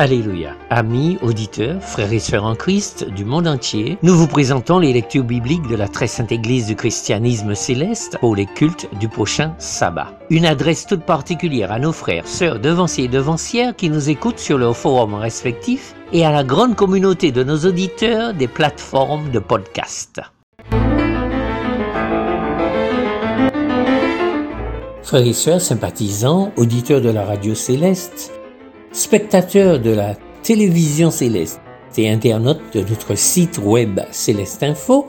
Alléluia. Amis, auditeurs, frères et sœurs en Christ du monde entier, nous vous présentons les lectures bibliques de la très sainte Église du christianisme céleste pour les cultes du prochain sabbat. Une adresse toute particulière à nos frères, sœurs, devanciers et devancières qui nous écoutent sur leurs forums respectifs et à la grande communauté de nos auditeurs des plateformes de podcast. Frères et sœurs sympathisants, auditeurs de la radio céleste, spectateurs de la télévision céleste et internautes de notre site web Céleste Info,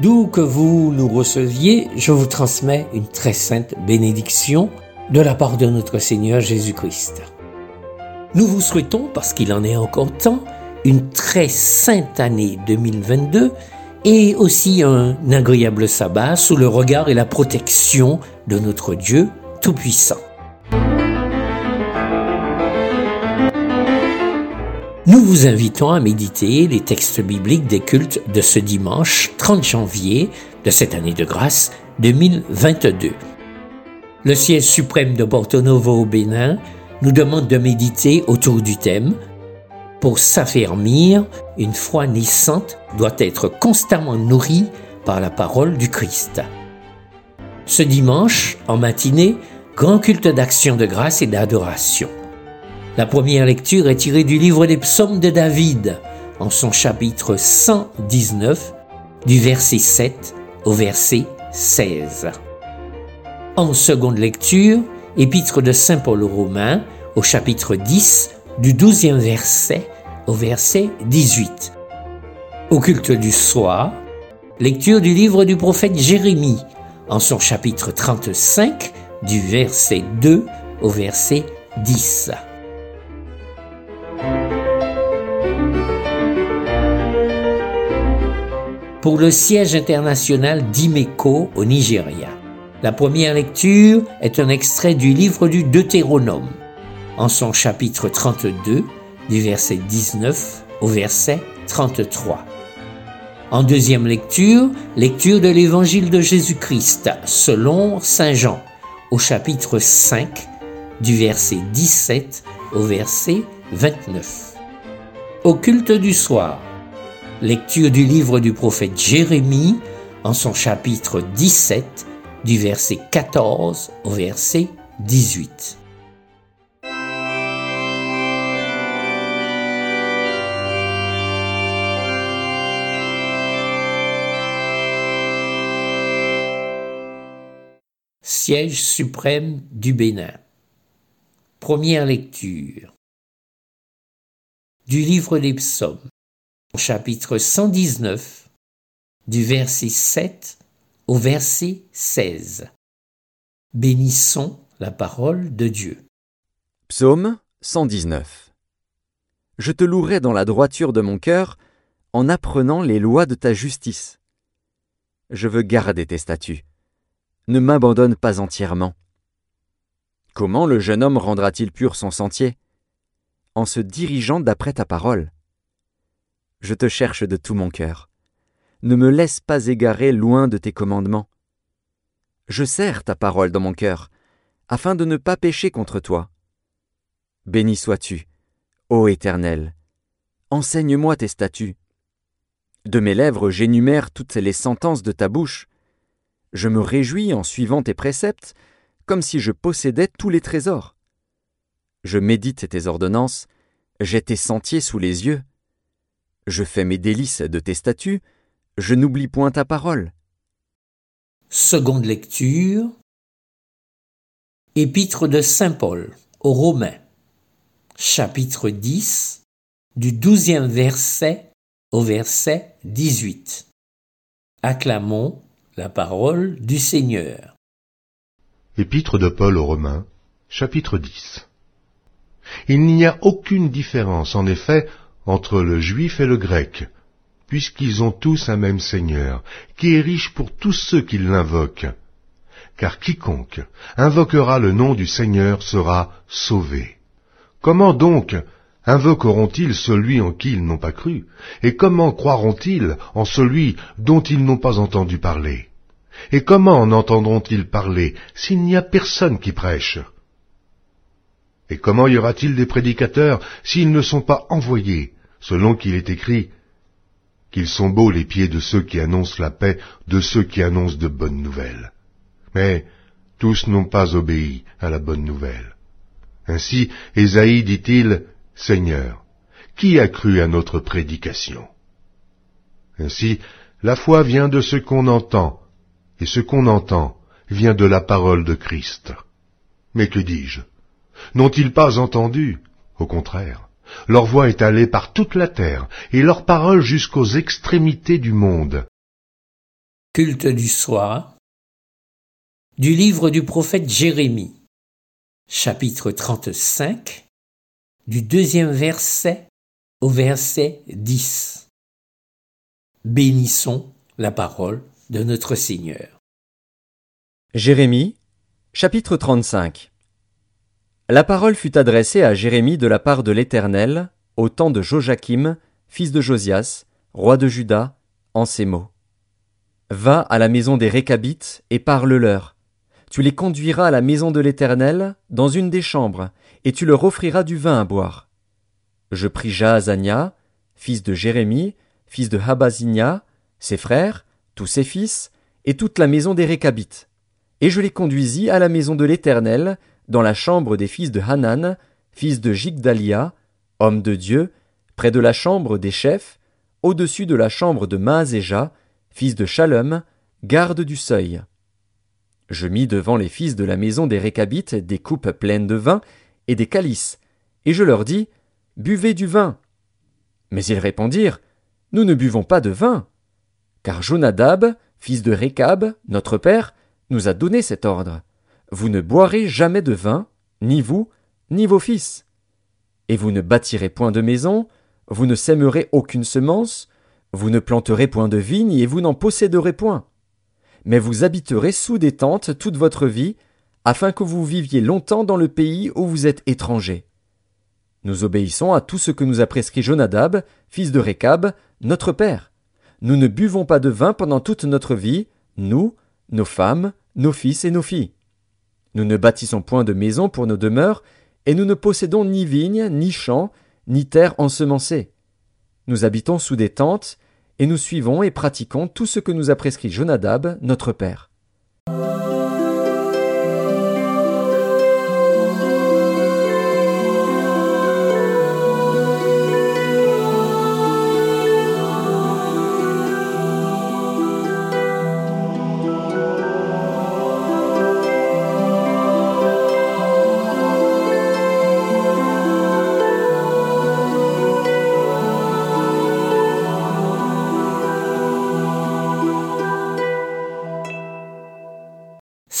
d'où que vous nous receviez, je vous transmets une très sainte bénédiction de la part de notre Seigneur Jésus-Christ. Nous vous souhaitons, parce qu'il en est encore temps, une très sainte année 2022 et aussi un agréable sabbat sous le regard et la protection de notre Dieu Tout-Puissant. Nous vous invitons à méditer les textes bibliques des cultes de ce dimanche 30 janvier de cette année de grâce 2022. Le siège suprême de Porto Novo au Bénin nous demande de méditer autour du thème Pour s'affermir, une foi naissante doit être constamment nourrie par la parole du Christ. Ce dimanche, en matinée, grand culte d'action de grâce et d'adoration. La première lecture est tirée du livre des psaumes de David, en son chapitre 119, du verset 7 au verset 16. En seconde lecture, épître de Saint Paul aux Romains, au chapitre 10, du 12e verset au verset 18. Au culte du soir, lecture du livre du prophète Jérémie, en son chapitre 35, du verset 2 au verset 10. Pour le siège international d'Imeco au Nigeria. La première lecture est un extrait du livre du Deutéronome, en son chapitre 32, du verset 19 au verset 33. En deuxième lecture, lecture de l'évangile de Jésus-Christ selon Saint Jean, au chapitre 5, du verset 17 au verset 29. Au culte du soir, Lecture du livre du prophète Jérémie en son chapitre 17 du verset 14 au verset 18. Siège suprême du Bénin. Première lecture du livre des psaumes chapitre 119, du verset 7 au verset 16. Bénissons la parole de Dieu. Psaume 119. Je te louerai dans la droiture de mon cœur, en apprenant les lois de ta justice. Je veux garder tes statuts. Ne m'abandonne pas entièrement. Comment le jeune homme rendra-t-il pur son sentier? En se dirigeant d'après ta parole je te cherche de tout mon cœur. Ne me laisse pas égarer loin de tes commandements. Je serre ta parole dans mon cœur, afin de ne pas pécher contre toi. Béni sois-tu, ô Éternel. Enseigne-moi tes statuts. De mes lèvres j'énumère toutes les sentences de ta bouche. Je me réjouis en suivant tes préceptes, comme si je possédais tous les trésors. Je médite tes ordonnances, j'ai tes sentiers sous les yeux. Je fais mes délices de tes statuts, je n'oublie point ta parole. Seconde lecture. Épître de Saint Paul aux Romains, chapitre 10, du douzième verset au verset 18. Acclamons la parole du Seigneur. Épître de Paul aux Romains, Chapitre 10 Il n'y a aucune différence, en effet, entre le juif et le grec, puisqu'ils ont tous un même Seigneur, qui est riche pour tous ceux qui l'invoquent. Car quiconque invoquera le nom du Seigneur sera sauvé. Comment donc invoqueront-ils celui en qui ils n'ont pas cru Et comment croiront-ils en celui dont ils n'ont pas entendu parler? Et comment en entendront-ils parler s'il n'y a personne qui prêche? Et comment y aura-t-il des prédicateurs s'ils ne sont pas envoyés, selon qu'il est écrit qu'ils sont beaux les pieds de ceux qui annoncent la paix, de ceux qui annoncent de bonnes nouvelles. Mais tous n'ont pas obéi à la bonne nouvelle. Ainsi, Ésaïe dit-il, Seigneur, qui a cru à notre prédication? Ainsi, la foi vient de ce qu'on entend, et ce qu'on entend vient de la parole de Christ. Mais que dis-je? N'ont-ils pas entendu? Au contraire, leur voix est allée par toute la terre, et leur parole jusqu'aux extrémités du monde. Culte du soir du livre du prophète Jérémie, chapitre 35, du deuxième verset au verset 10. Bénissons la parole de notre Seigneur. Jérémie, chapitre 35 la parole fut adressée à Jérémie de la part de l'Éternel, au temps de Joachim, fils de Josias, roi de Juda, en ces mots. Va à la maison des Récabites et parle-leur. Tu les conduiras à la maison de l'Éternel, dans une des chambres, et tu leur offriras du vin à boire. Je pris Jaazania, fils de Jérémie, fils de Habazinia, ses frères, tous ses fils, et toute la maison des Récabites. Et je les conduisis à la maison de l'Éternel, dans la chambre des fils de Hanan, fils de Jigdalia, homme de Dieu, près de la chambre des chefs, au-dessus de la chambre de Maazéja, fils de Shalom, garde du seuil. Je mis devant les fils de la maison des Récabites des coupes pleines de vin et des calices, et je leur dis, Buvez du vin. Mais ils répondirent, Nous ne buvons pas de vin. Car Jonadab, fils de Récab, notre père, nous a donné cet ordre. Vous ne boirez jamais de vin, ni vous, ni vos fils. Et vous ne bâtirez point de maison, vous ne sèmerez aucune semence, vous ne planterez point de vigne et vous n'en posséderez point. Mais vous habiterez sous des tentes toute votre vie, afin que vous viviez longtemps dans le pays où vous êtes étrangers. Nous obéissons à tout ce que nous a prescrit Jonadab, fils de Récab, notre père. Nous ne buvons pas de vin pendant toute notre vie, nous, nos femmes, nos fils et nos filles. Nous ne bâtissons point de maison pour nos demeures, et nous ne possédons ni vignes, ni champs, ni terres ensemencées. Nous habitons sous des tentes, et nous suivons et pratiquons tout ce que nous a prescrit Jonadab, notre père.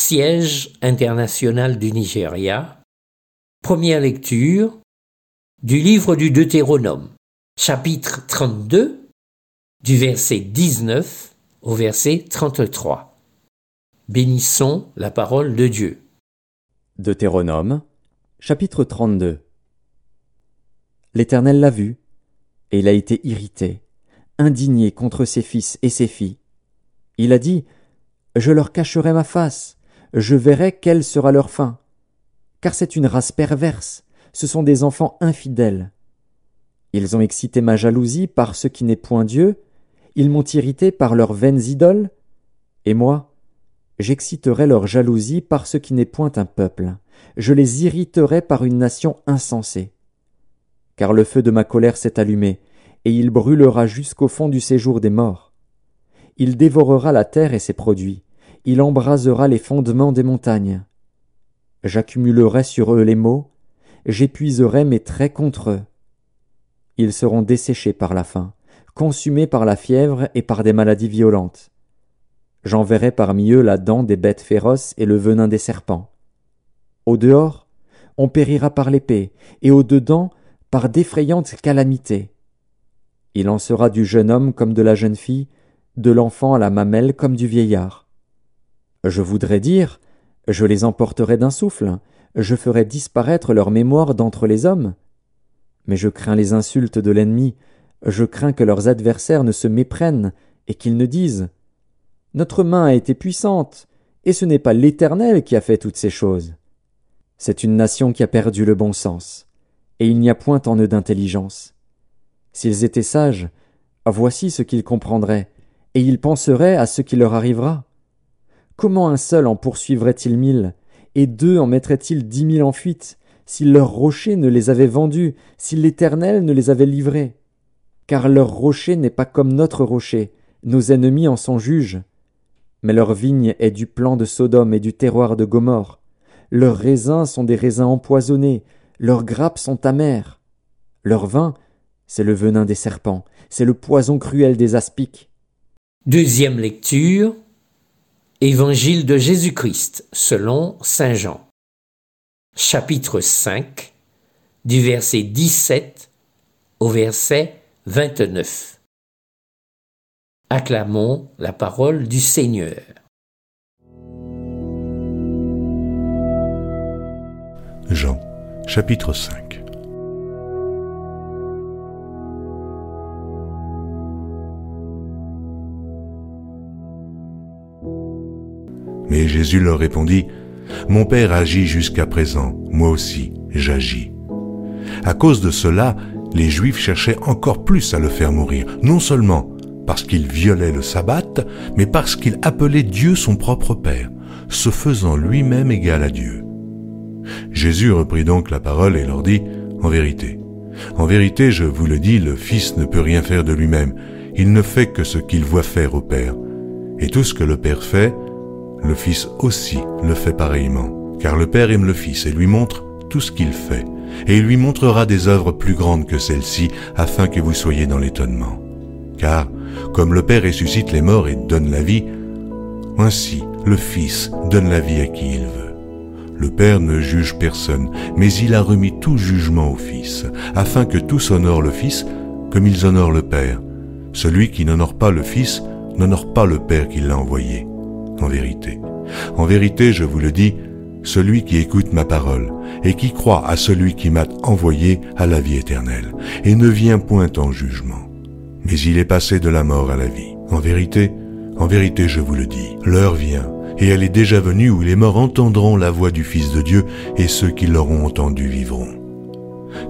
Siège international du Nigeria. Première lecture du livre du Deutéronome, chapitre 32, du verset 19 au verset 33. Bénissons la parole de Dieu. Deutéronome, chapitre 32 L'Éternel l'a vu, et il a été irrité, indigné contre ses fils et ses filles. Il a dit, Je leur cacherai ma face, je verrai quelle sera leur fin. Car c'est une race perverse, ce sont des enfants infidèles. Ils ont excité ma jalousie par ce qui n'est point Dieu, ils m'ont irrité par leurs vaines idoles, et moi, j'exciterai leur jalousie par ce qui n'est point un peuple, je les irriterai par une nation insensée. Car le feu de ma colère s'est allumé, et il brûlera jusqu'au fond du séjour des morts. Il dévorera la terre et ses produits, il embrasera les fondements des montagnes. J'accumulerai sur eux les maux, j'épuiserai mes traits contre eux. Ils seront desséchés par la faim, consumés par la fièvre et par des maladies violentes. J'enverrai parmi eux la dent des bêtes féroces et le venin des serpents. Au dehors, on périra par l'épée, et au-dedans par d'effrayantes calamités. Il en sera du jeune homme comme de la jeune fille, de l'enfant à la mamelle comme du vieillard. Je voudrais dire, je les emporterai d'un souffle, je ferai disparaître leur mémoire d'entre les hommes. Mais je crains les insultes de l'ennemi, je crains que leurs adversaires ne se méprennent et qu'ils ne disent Notre main a été puissante, et ce n'est pas l'Éternel qui a fait toutes ces choses. C'est une nation qui a perdu le bon sens, et il n'y a point en eux d'intelligence. S'ils étaient sages, voici ce qu'ils comprendraient, et ils penseraient à ce qui leur arrivera. Comment un seul en poursuivrait-il mille, et deux en mettraient-ils dix mille en fuite, si leur rocher ne les avait vendus, si l'Éternel ne les avait livrés? Car leur rocher n'est pas comme notre rocher, nos ennemis en sont juges. Mais leur vigne est du plan de Sodome et du terroir de Gomorre. Leurs raisins sont des raisins empoisonnés, leurs grappes sont amères. Leur vin, c'est le venin des serpents, c'est le poison cruel des aspics. Deuxième lecture. Évangile de Jésus-Christ selon Saint Jean. Chapitre 5 du verset 17 au verset 29. Acclamons la parole du Seigneur. Jean, chapitre 5 Mais Jésus leur répondit, Mon Père agit jusqu'à présent, moi aussi j'agis. À cause de cela, les Juifs cherchaient encore plus à le faire mourir, non seulement parce qu'il violait le sabbat, mais parce qu'il appelait Dieu son propre Père, se faisant lui-même égal à Dieu. Jésus reprit donc la parole et leur dit, En vérité, en vérité, je vous le dis, le Fils ne peut rien faire de lui-même, il ne fait que ce qu'il voit faire au Père. Et tout ce que le Père fait, le Fils aussi le fait pareillement, car le Père aime le Fils et lui montre tout ce qu'il fait, et il lui montrera des œuvres plus grandes que celles-ci, afin que vous soyez dans l'étonnement. Car, comme le Père ressuscite les morts et donne la vie, ainsi le Fils donne la vie à qui il veut. Le Père ne juge personne, mais il a remis tout jugement au Fils, afin que tous honorent le Fils comme ils honorent le Père. Celui qui n'honore pas le Fils n'honore pas le Père qui l'a envoyé. En vérité, en vérité, je vous le dis, celui qui écoute ma parole et qui croit à celui qui m'a envoyé à la vie éternelle, et ne vient point en jugement, mais il est passé de la mort à la vie. En vérité, en vérité, je vous le dis, l'heure vient, et elle est déjà venue où les morts entendront la voix du Fils de Dieu, et ceux qui l'auront entendu vivront.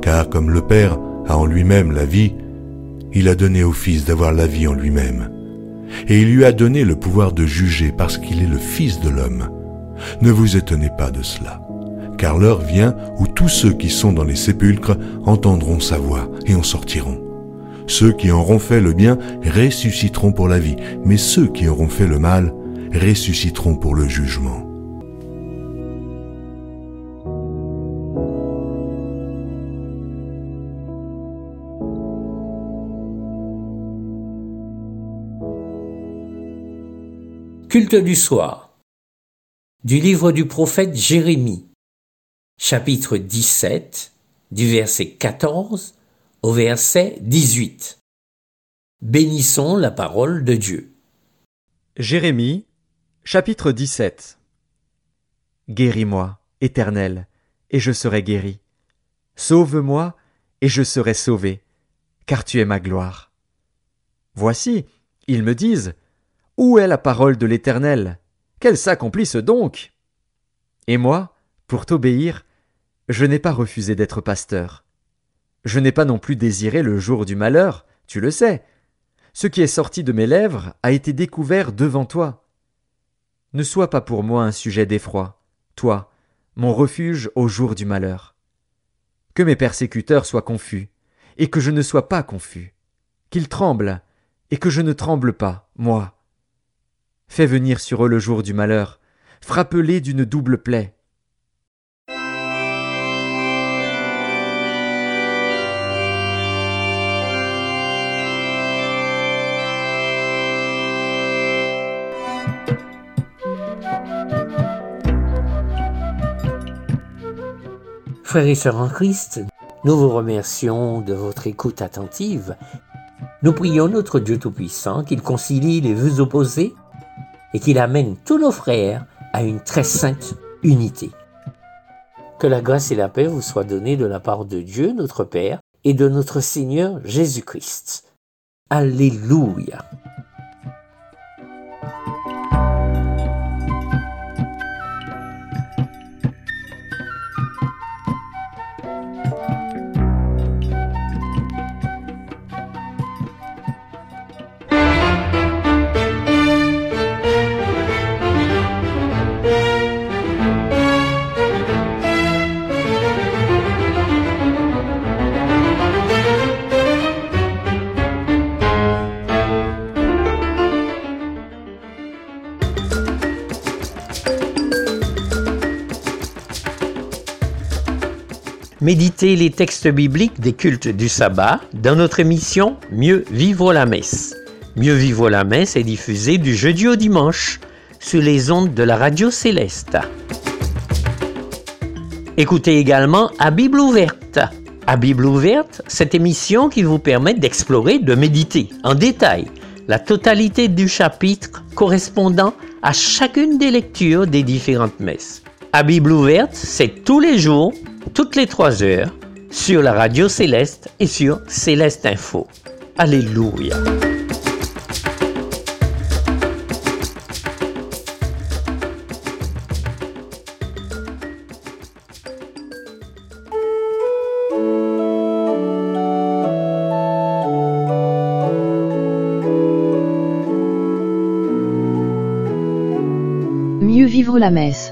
Car comme le Père a en lui-même la vie, il a donné au Fils d'avoir la vie en lui-même. Et il lui a donné le pouvoir de juger parce qu'il est le Fils de l'homme. Ne vous étonnez pas de cela, car l'heure vient où tous ceux qui sont dans les sépulcres entendront sa voix et en sortiront. Ceux qui auront fait le bien ressusciteront pour la vie, mais ceux qui auront fait le mal ressusciteront pour le jugement. Culte du soir. Du livre du prophète Jérémie. Chapitre 17, du verset 14 au verset 18. Bénissons la parole de Dieu. Jérémie, chapitre 17 Guéris-moi, Éternel, et je serai guéri. Sauve-moi, et je serai sauvé, car tu es ma gloire. Voici, ils me disent, Où est la parole de l'Éternel? Qu'elle s'accomplisse donc? Et moi, pour t'obéir, je n'ai pas refusé d'être pasteur. Je n'ai pas non plus désiré le jour du malheur, tu le sais. Ce qui est sorti de mes lèvres a été découvert devant toi. Ne sois pas pour moi un sujet d'effroi, toi, mon refuge au jour du malheur. Que mes persécuteurs soient confus, et que je ne sois pas confus, qu'ils tremblent, et que je ne tremble pas, moi. Fais venir sur eux le jour du malheur, frappe-les d'une double plaie. Frères et sœurs en Christ, nous vous remercions de votre écoute attentive. Nous prions notre Dieu Tout-Puissant qu'il concilie les vues opposées et qu'il amène tous nos frères à une très sainte unité. Que la grâce et la paix vous soient données de la part de Dieu, notre Père, et de notre Seigneur Jésus-Christ. Alléluia. Méditez les textes bibliques des cultes du sabbat dans notre émission Mieux vivre la messe. Mieux vivre la messe est diffusée du jeudi au dimanche sur les ondes de la radio céleste. Écoutez également à Bible ouverte. À Bible ouverte, cette émission qui vous permet d'explorer, de méditer en détail la totalité du chapitre correspondant à chacune des lectures des différentes messes. À Bible ouverte, c'est tous les jours toutes les trois heures sur la radio Céleste et sur Céleste Info. Alléluia. Mieux vivre la messe.